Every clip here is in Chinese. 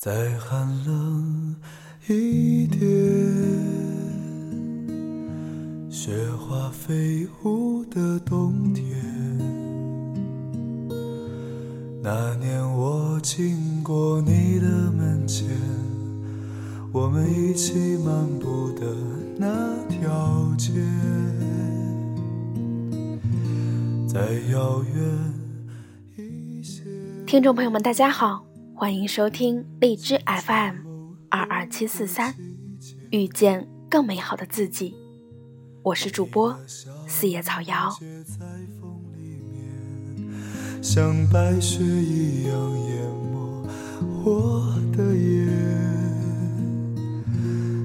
再寒冷一点，雪花飞舞的冬天。那年我经过你的门前，我们一起漫步的那条街，再遥远一些。听众朋友们，大家好。欢迎收听荔枝 FM 二二七四三，遇见更美好的自己。我是主播四叶草瑶。像白雪一样淹没我的眼。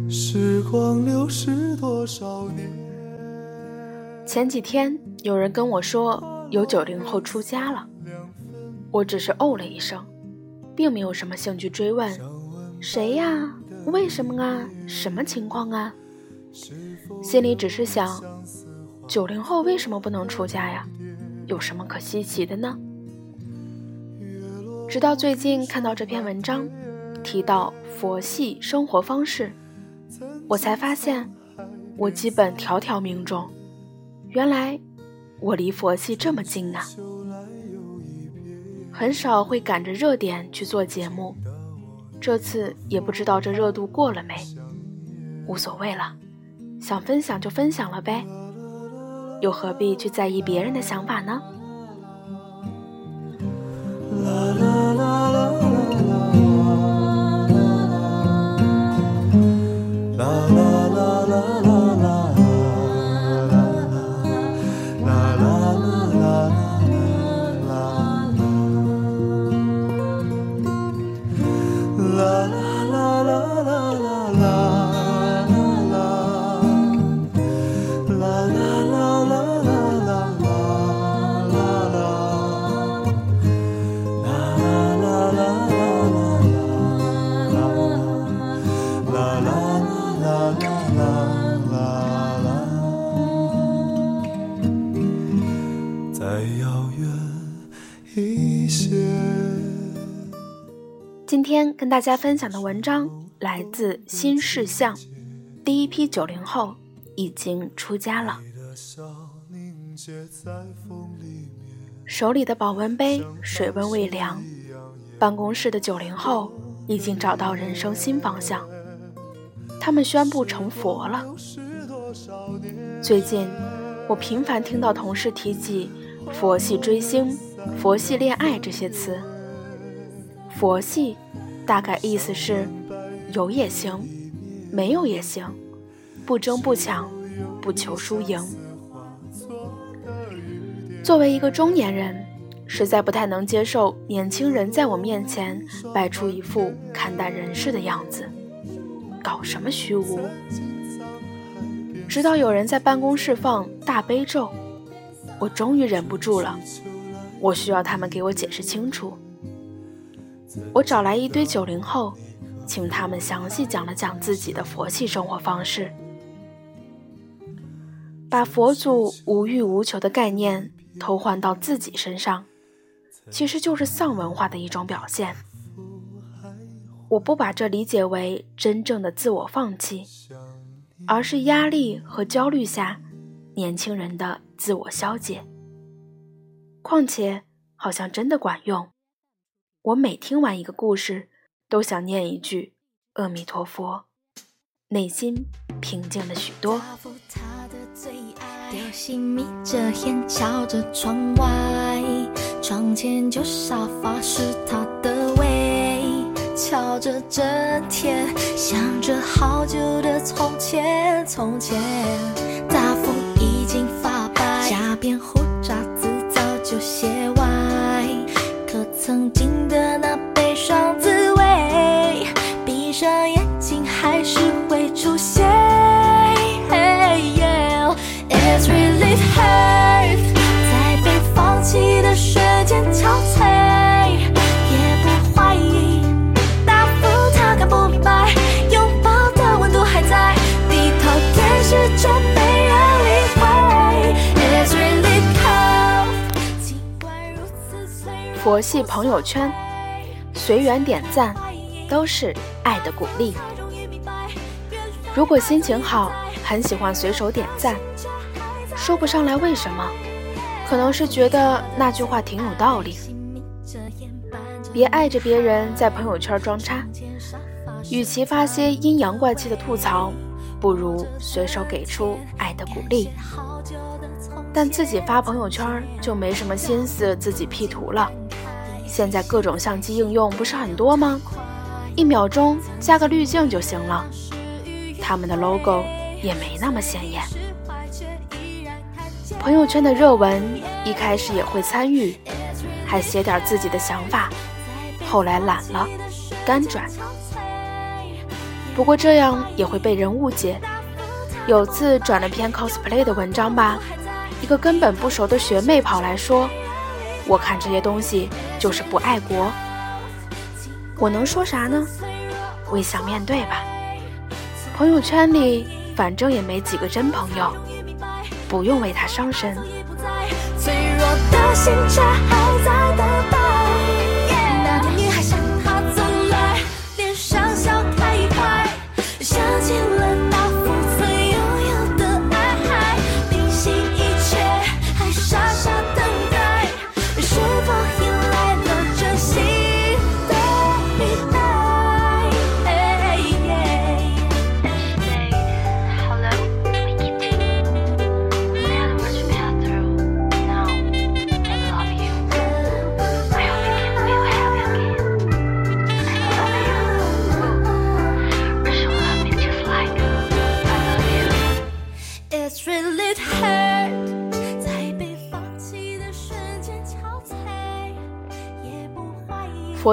时光流逝多少年？前几天有人跟我说有九零后出家了，我只是哦了一声。并没有什么兴趣追问，谁呀？为什么啊？什么情况啊？心里只是想，九零后为什么不能出家呀？有什么可稀奇的呢？直到最近看到这篇文章，提到佛系生活方式，我才发现，我基本条条命中。原来，我离佛系这么近呢。很少会赶着热点去做节目，这次也不知道这热度过了没，无所谓了，想分享就分享了呗，又何必去在意别人的想法呢？今大家分享的文章来自新事项，第一批九零后已经出家了，手里的保温杯水温未凉，办公室的九零后已经找到人生新方向，他们宣布成佛了。最近我频繁听到同事提及佛系追星、佛系恋爱这些词，佛系。大概意思是，有也行，没有也行，不争不抢，不求输赢。作为一个中年人，实在不太能接受年轻人在我面前摆出一副看淡人世的样子，搞什么虚无。直到有人在办公室放大悲咒，我终于忍不住了，我需要他们给我解释清楚。我找来一堆九零后，请他们详细讲了讲自己的佛系生活方式，把佛祖无欲无求的概念偷换到自己身上，其实就是丧文化的一种表现。我不把这理解为真正的自我放弃，而是压力和焦虑下年轻人的自我消解。况且，好像真的管用。我每听完一个故事，都想念一句“阿弥陀佛”，内心平静了许多。流星眯着眼瞧着窗外，窗前旧沙发是他的胃，瞧着整天，想着好久的从前，从前。佛系朋友圈，随缘点赞，都是爱的鼓励。如果心情好，很喜欢随手点赞，说不上来为什么，可能是觉得那句话挺有道理。别爱着别人在朋友圈装叉，与其发些阴阳怪气的吐槽，不如随手给出爱的鼓励。但自己发朋友圈就没什么心思自己 P 图了。现在各种相机应用不是很多吗？一秒钟加个滤镜就行了。他们的 logo 也没那么显眼。朋友圈的热文一开始也会参与，还写点自己的想法，后来懒了，干转。不过这样也会被人误解。有次转了篇 cosplay 的文章吧，一个根本不熟的学妹跑来说：“我看这些东西就是不爱国。”我能说啥呢？微笑面对吧。朋友圈里反正也没几个真朋友，不用为他伤神。脆弱的心却还在等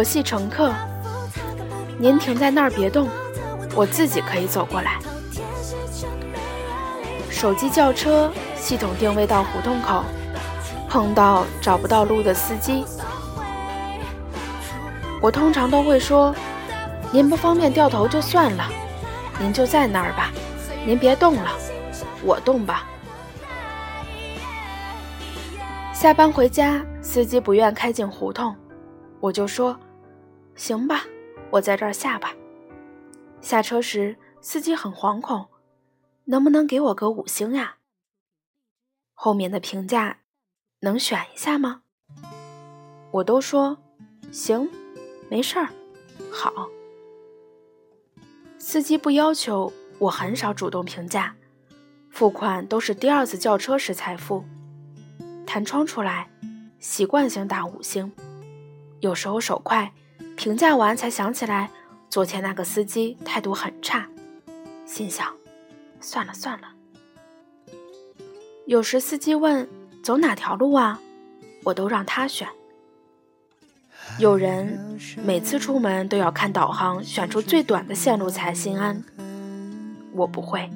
佛系乘客，您停在那儿别动，我自己可以走过来。手机叫车，系统定位到胡同口，碰到找不到路的司机，我通常都会说：“您不方便掉头就算了，您就在那儿吧，您别动了，我动吧。”下班回家，司机不愿开进胡同。我就说：“行吧，我在这儿下吧。”下车时，司机很惶恐：“能不能给我个五星呀？”后面的评价能选一下吗？我都说：“行，没事儿，好。”司机不要求，我很少主动评价，付款都是第二次叫车时才付。弹窗出来，习惯性打五星。有时候手快，评价完才想起来，昨天那个司机态度很差，心想，算了算了。有时司机问走哪条路啊，我都让他选。有人每次出门都要看导航，选出最短的线路才心安，我不会。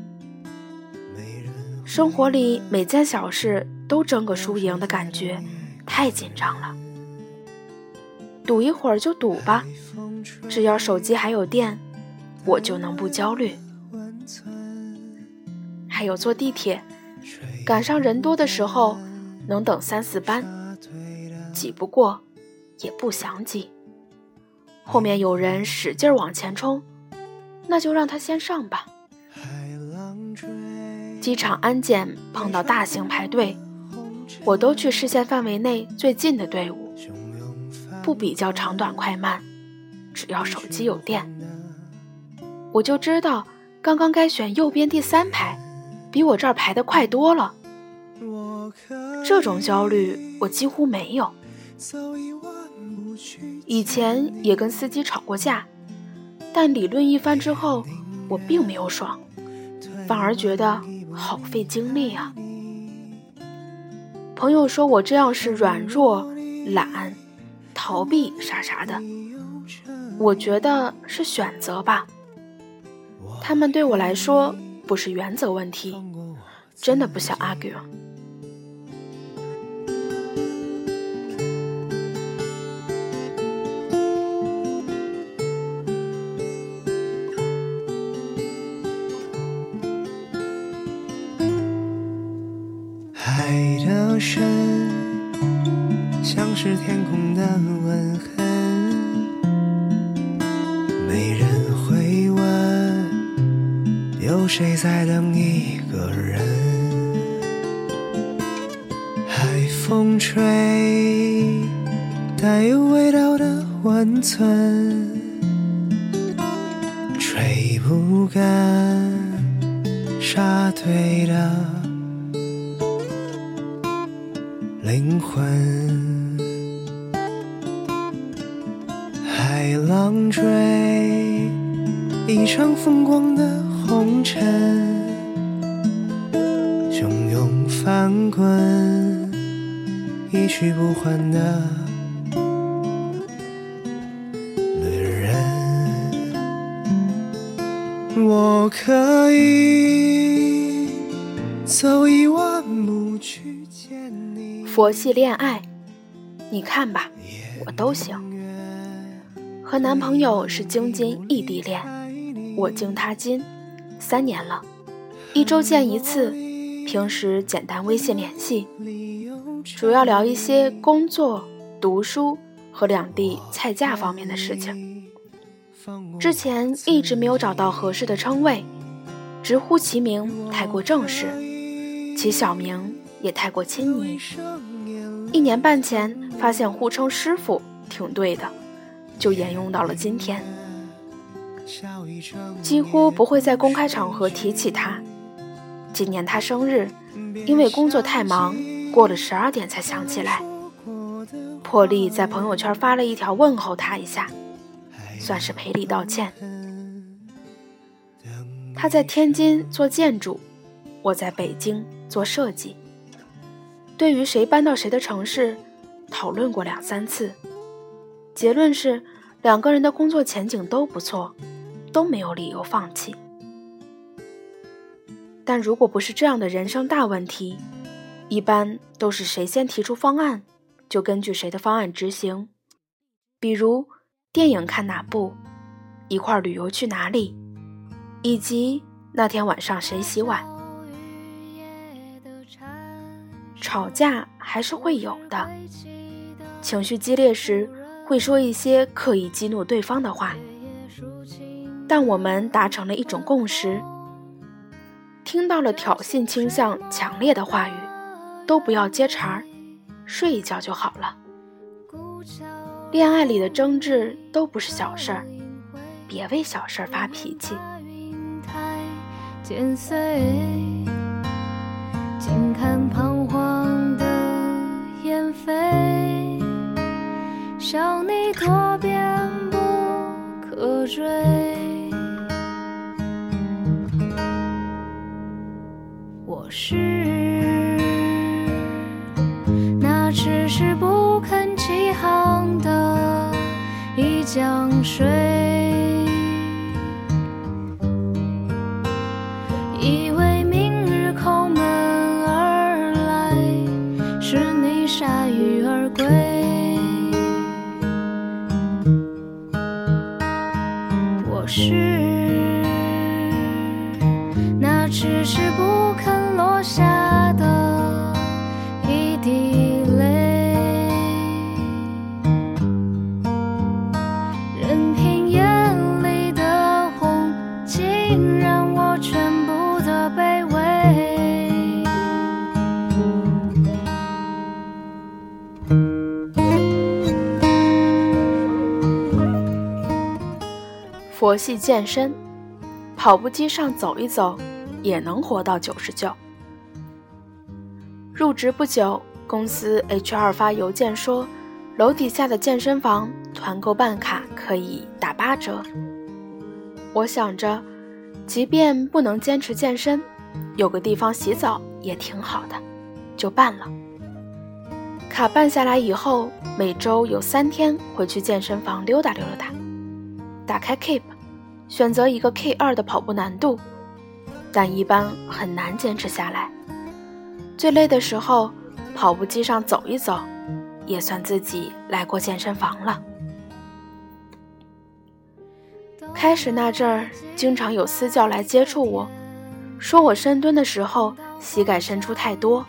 生活里每件小事都争个输赢的感觉，太紧张了。赌一会儿就赌吧，只要手机还有电，我就能不焦虑。还有坐地铁，赶上人多的时候能等三四班，挤不过也不想挤。后面有人使劲往前冲，那就让他先上吧。机场安检碰到大型排队，我都去视线范围内最近的队伍。不比较长短快慢，只要手机有电，我就知道刚刚该选右边第三排，比我这儿排的快多了。这种焦虑我几乎没有。以前也跟司机吵过架，但理论一番之后，我并没有爽，反而觉得好费精力啊。朋友说我这样是软弱、懒。逃避啥啥的，我觉得是选择吧。他们对我来说不是原则问题，真的不想 argue。灵魂。海浪追，一场风光的红尘，汹涌翻滚，一去不还的旅人。我可以走一万。佛系恋爱，你看吧，我都行。和男朋友是京津异地恋，我京他津，三年了，一周见一次，平时简单微信联系，主要聊一些工作、读书和两地菜价方面的事情。之前一直没有找到合适的称谓，直呼其名太过正式，其小名也太过亲昵。一年半前发现互称师傅挺对的。就沿用到了今天，几乎不会在公开场合提起他。今年他生日，因为工作太忙，过了十二点才想起来，破例在朋友圈发了一条问候他一下，算是赔礼道歉。他在天津做建筑，我在北京做设计。对于谁搬到谁的城市，讨论过两三次。结论是，两个人的工作前景都不错，都没有理由放弃。但如果不是这样的人生大问题，一般都是谁先提出方案，就根据谁的方案执行。比如电影看哪部，一块旅游去哪里，以及那天晚上谁洗碗。吵架还是会有的，情绪激烈时。会说一些刻意激怒对方的话，但我们达成了一种共识：听到了挑衅倾向强烈的话语，都不要接茬儿，睡一觉就好了。恋爱里的争执都不是小事儿，别为小事儿发脾气。飞。想你多变不可追，我是那迟迟不肯起航的一江水。是那迟迟不肯落下。游戏健身，跑步机上走一走，也能活到九十九。入职不久，公司 HR 发邮件说，楼底下的健身房团购办卡可以打八折。我想着，即便不能坚持健身，有个地方洗澡也挺好的，就办了。卡办下来以后，每周有三天会去健身房溜达溜达，打开 Keep。选择一个 K 二的跑步难度，但一般很难坚持下来。最累的时候，跑步机上走一走，也算自己来过健身房了。开始那阵儿，经常有私教来接触我，说我深蹲的时候膝盖伸出太多，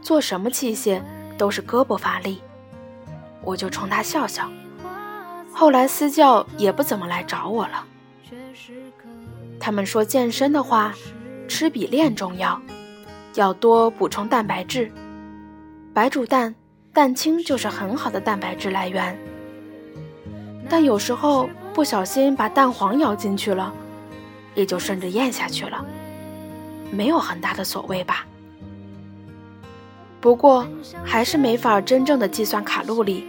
做什么器械都是胳膊发力，我就冲他笑笑。后来私教也不怎么来找我了。他们说健身的话，吃比练重要，要多补充蛋白质。白煮蛋、蛋清就是很好的蛋白质来源。但有时候不小心把蛋黄咬进去了，也就顺着咽下去了，没有很大的所谓吧。不过还是没法真正的计算卡路里，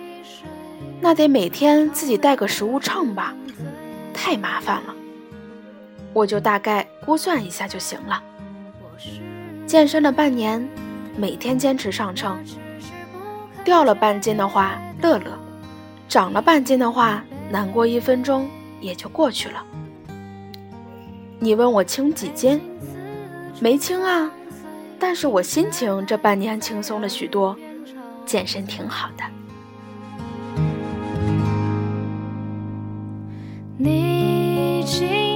那得每天自己带个食物秤吧，太麻烦了。我就大概估算一下就行了。健身了半年，每天坚持上秤，掉了半斤的话乐乐，长了半斤的话难过一分钟也就过去了。你问我轻几斤？没轻啊。但是我心情这半年轻松了许多，健身挺好的。你已经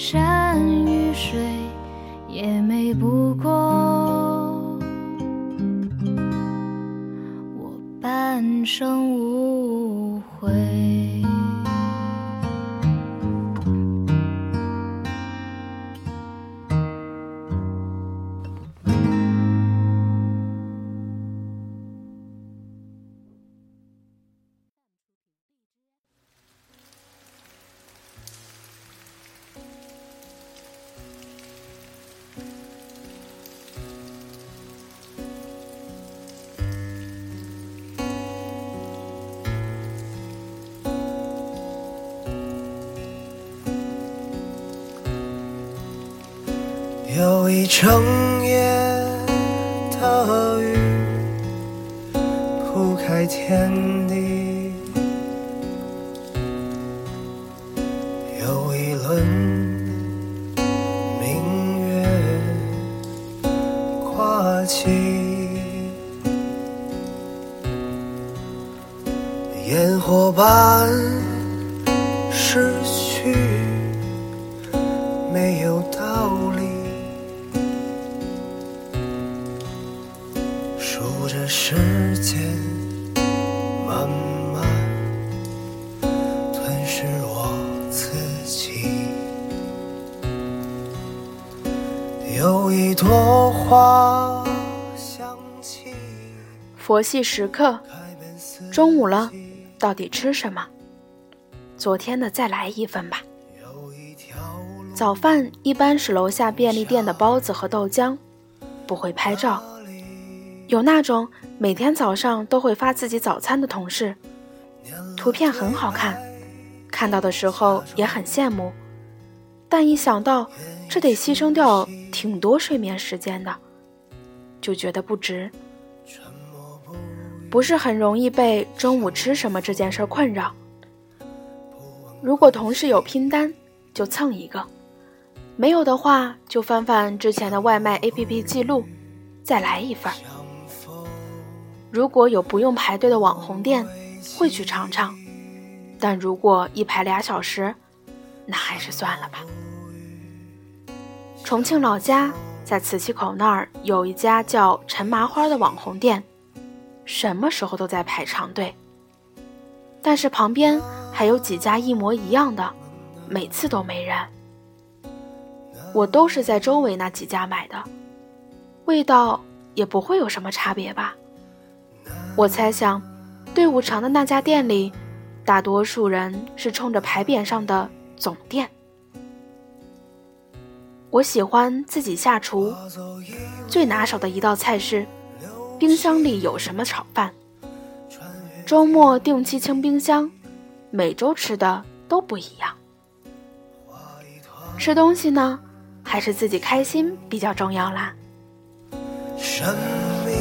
山与水，也美不过我半生无悔。一整夜的雨铺开天地，佛系时刻，中午了，到底吃什么？昨天的再来一份吧。早饭一般是楼下便利店的包子和豆浆，不会拍照。有那种每天早上都会发自己早餐的同事，图片很好看，看到的时候也很羡慕，但一想到这得牺牲掉挺多睡眠时间的，就觉得不值。不是很容易被中午吃什么这件事困扰。如果同事有拼单，就蹭一个；没有的话，就翻翻之前的外卖 APP 记录，再来一份。如果有不用排队的网红店，会去尝尝；但如果一排俩小时，那还是算了吧。重庆老家在磁器口那儿有一家叫陈麻花的网红店，什么时候都在排长队。但是旁边还有几家一模一样的，每次都没人。我都是在周围那几家买的，味道也不会有什么差别吧。我猜想，队伍长的那家店里，大多数人是冲着牌匾上的“总店”。我喜欢自己下厨，最拿手的一道菜是，冰箱里有什么炒饭。周末定期清冰箱，每周吃的都不一样。吃东西呢，还是自己开心比较重要啦。生命，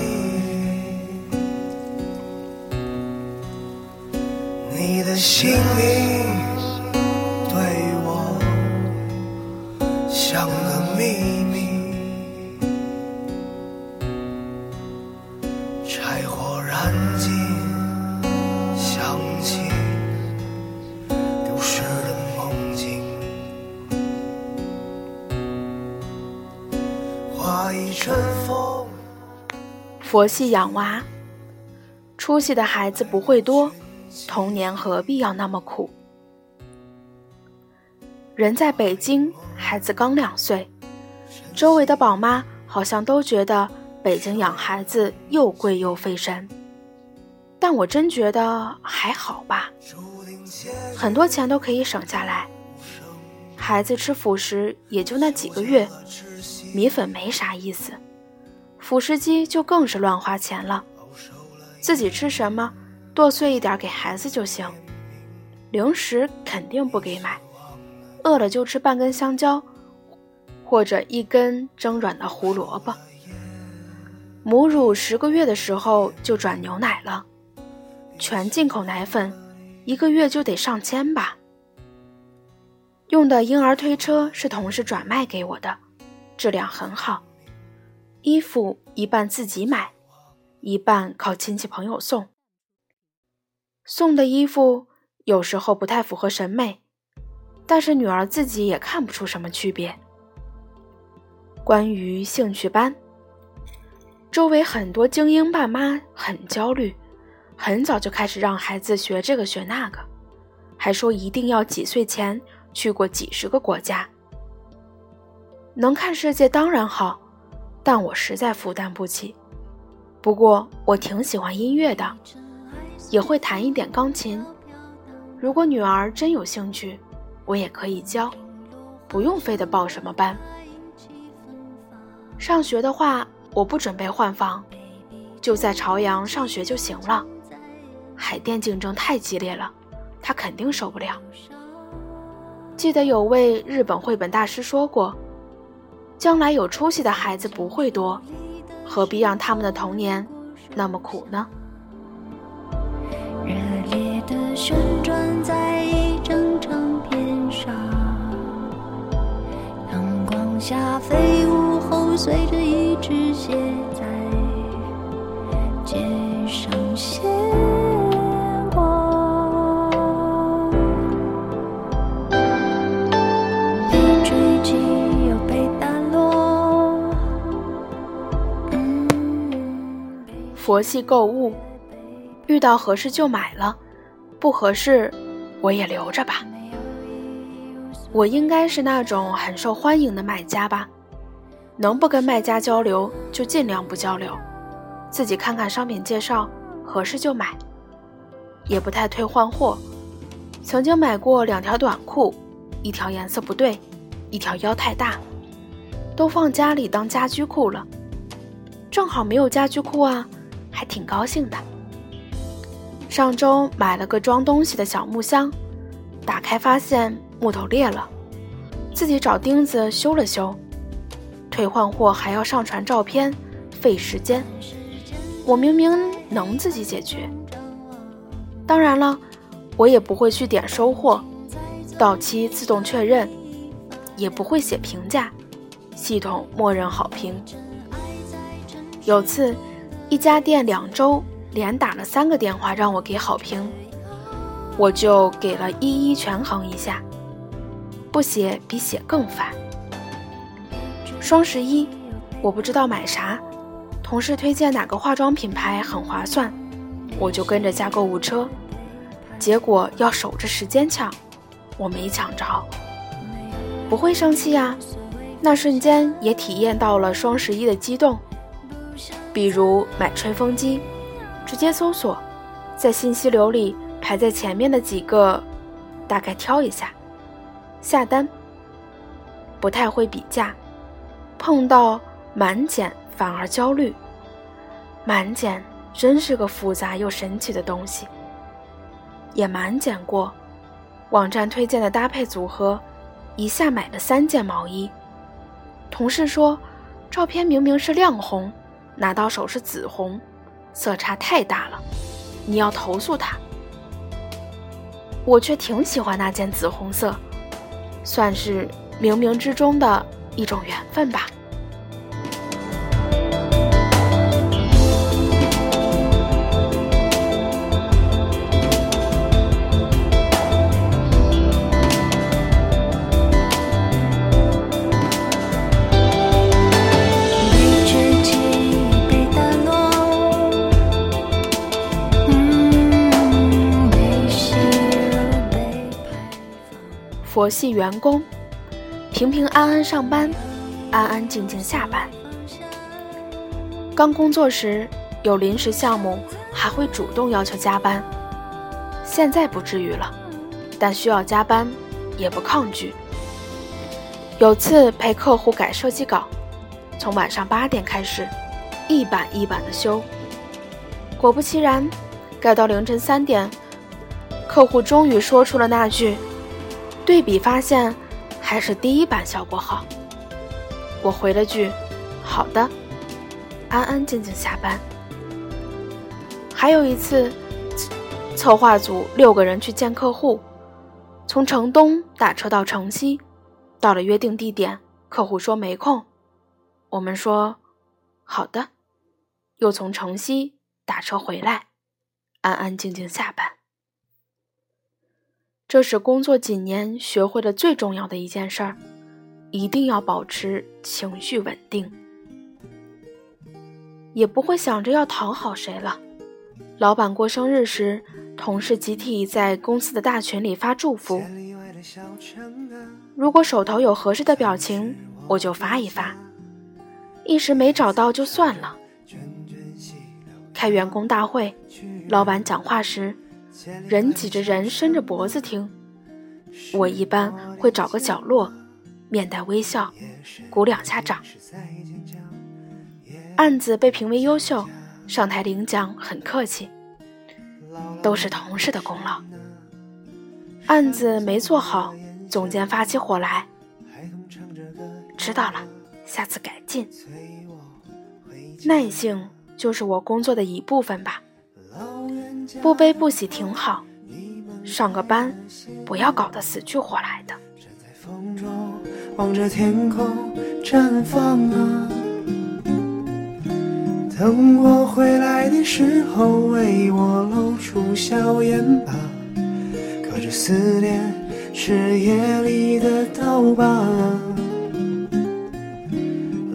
你的姓名像个秘密，柴火燃尽，想起丢失的梦境，画一阵风。佛系养娃，出息的孩子不会多，童年何必要那么苦？人在北京，孩子刚两岁，周围的宝妈好像都觉得北京养孩子又贵又费神，但我真觉得还好吧，很多钱都可以省下来。孩子吃辅食也就那几个月，米粉没啥意思，辅食机就更是乱花钱了。自己吃什么，剁碎一点给孩子就行。零食肯定不给买，饿了就吃半根香蕉，或者一根蒸软的胡萝卜。母乳十个月的时候就转牛奶了，全进口奶粉，一个月就得上千吧。用的婴儿推车是同事转卖给我的，质量很好。衣服一半自己买，一半靠亲戚朋友送。送的衣服有时候不太符合审美，但是女儿自己也看不出什么区别。关于兴趣班，周围很多精英爸妈很焦虑，很早就开始让孩子学这个学那个，还说一定要几岁前。去过几十个国家，能看世界当然好，但我实在负担不起。不过我挺喜欢音乐的，也会弹一点钢琴。如果女儿真有兴趣，我也可以教，不用非得报什么班。上学的话，我不准备换房，就在朝阳上学就行了。海淀竞争太激烈了，他肯定受不了。记得有位日本绘本大师说过：“将来有出息的孩子不会多，何必让他们的童年那么苦呢？”热烈的旋转在下飞舞后，随着一只鞋在街上斜。佛系购物，遇到合适就买了，不合适我也留着吧。我应该是那种很受欢迎的买家吧？能不跟卖家交流就尽量不交流，自己看看商品介绍，合适就买，也不太退换货。曾经买过两条短裤，一条颜色不对，一条腰太大，都放家里当家居裤了，正好没有家居裤啊。还挺高兴的。上周买了个装东西的小木箱，打开发现木头裂了，自己找钉子修了修。退换货还要上传照片，费时间。我明明能自己解决。当然了，我也不会去点收货，到期自动确认，也不会写评价，系统默认好评。有次。一家店两周连打了三个电话让我给好评，我就给了一一权衡一下，不写比写更烦。双十一我不知道买啥，同事推荐哪个化妆品牌很划算，我就跟着加购物车，结果要守着时间抢，我没抢着，不会生气呀，那瞬间也体验到了双十一的激动。比如买吹风机，直接搜索，在信息流里排在前面的几个，大概挑一下，下单。不太会比价，碰到满减反而焦虑。满减真是个复杂又神奇的东西。也满减过，网站推荐的搭配组合，一下买了三件毛衣。同事说，照片明明是亮红。拿到手是紫红，色差太大了，你要投诉他。我却挺喜欢那件紫红色，算是冥冥之中的一种缘分吧。佛系员工，平平安安上班，安安静静下班。刚工作时有临时项目，还会主动要求加班。现在不至于了，但需要加班也不抗拒。有次陪客户改设计稿，从晚上八点开始，一版一版的修。果不其然，改到凌晨三点，客户终于说出了那句：“对比发现，还是第一版效果好。”我回了句：“好的。”安安静静下班。还有一次，策划组六个人去见客户，从城东打车到城西，到了约定地点，客户说没空，我们说好的，又从城西打车回来，安安静静下班。这是工作几年学会的最重要的一件事儿，一定要保持情绪稳定。也不会想着要讨好谁了。老板过生日时，同事集体在公司的大群里发祝福。如果手头有合适的表情，我就发一发；一时没找到就算了。开员工大会，老板讲话时，人挤着人，伸着脖子听。我一般会找个角落，面带微笑，鼓两下掌。案子被评为优秀，上台领奖很客气，都是同事的功劳。案子没做好，总监发起火来，知道了，下次改进。耐性就是我工作的一部分吧，不悲不喜挺好。上个班，不要搞得死去活来的。等我回来的时候，为我露出笑颜吧。可这思念是夜里的刀疤。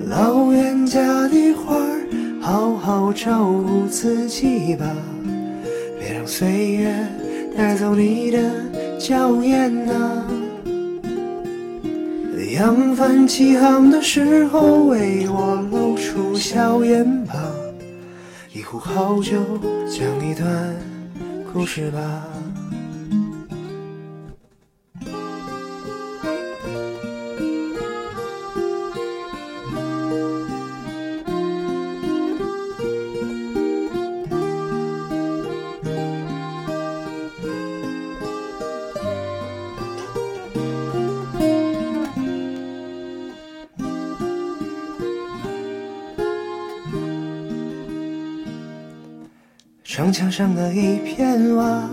老冤家的花，好好照顾自己吧，岁月带走你的娇艳啊。扬帆起航的时候，为我露出笑颜吧。一壶好酒，讲一段故事吧。城墙上的一片瓦，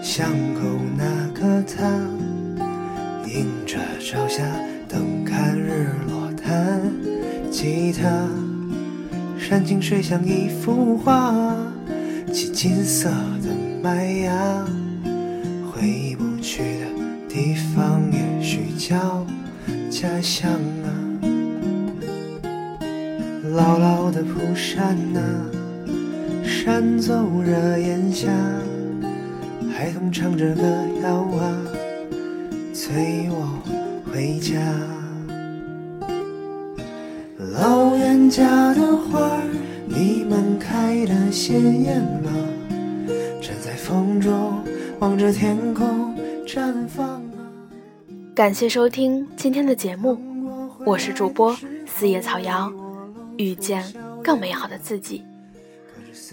巷口那个他，迎着朝霞等看日落，弹吉他，山清水像一幅画，骑金色的麦芽，回不去的地方，也许叫家乡啊，老老的蒲扇啊。扇走热烟霞，孩童唱着歌谣啊，催我回家。老远家的花儿，你们开得鲜艳吗？站在风中，望着天空绽放啊。感谢收听今天的节目，我是主播四叶草瑶，遇见更美好的自己。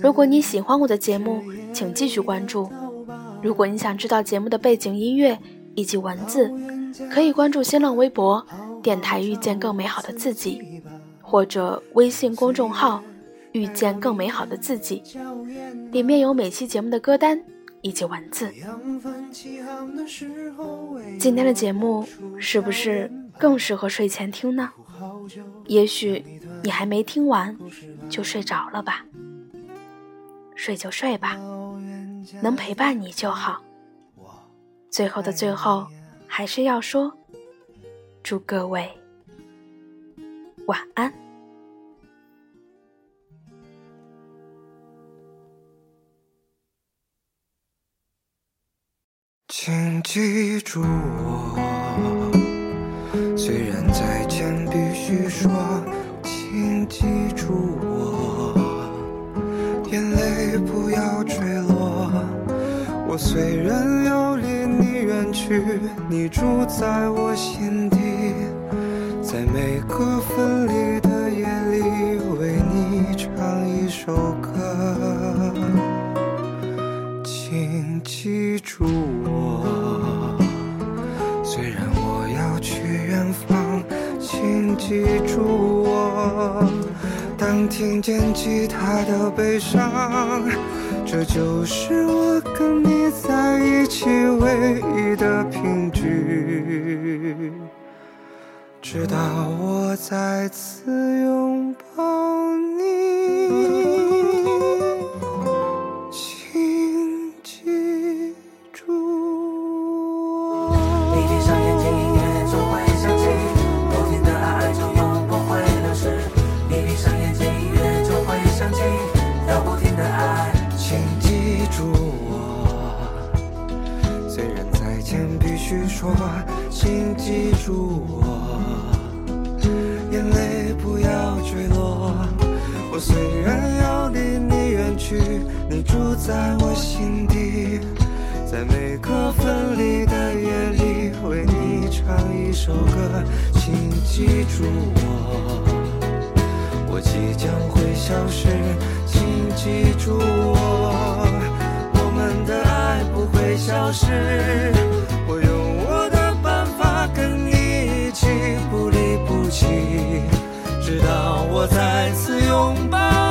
如果你喜欢我的节目，请继续关注。如果你想知道节目的背景音乐以及文字，可以关注新浪微博“电台遇见更美好的自己”，或者微信公众号“遇见更美好的自己”，里面有每期节目的歌单以及文字。今天的节目是不是更适合睡前听呢？也许你还没听完就睡着了吧。睡就睡吧，能陪伴你就好。最后的最后，还是要说，祝各位晚安。请记住我，虽然再见必须说，请记住我虽然要离你远去，你住在我心底，在每个分离的夜里，为你唱一首歌。请记住我，虽然我要去远方，请记住我。当听见吉他的悲伤，这就是我跟你在一起唯一的凭据。直到我再次拥抱你。说，请记住我，眼泪不要坠落。我虽然要离你远去，你住在我心底，在每个分离的夜里，为你唱一首歌，请记住我。我即将会消失，请记住我，我们的爱不会消失。直到我再次拥抱。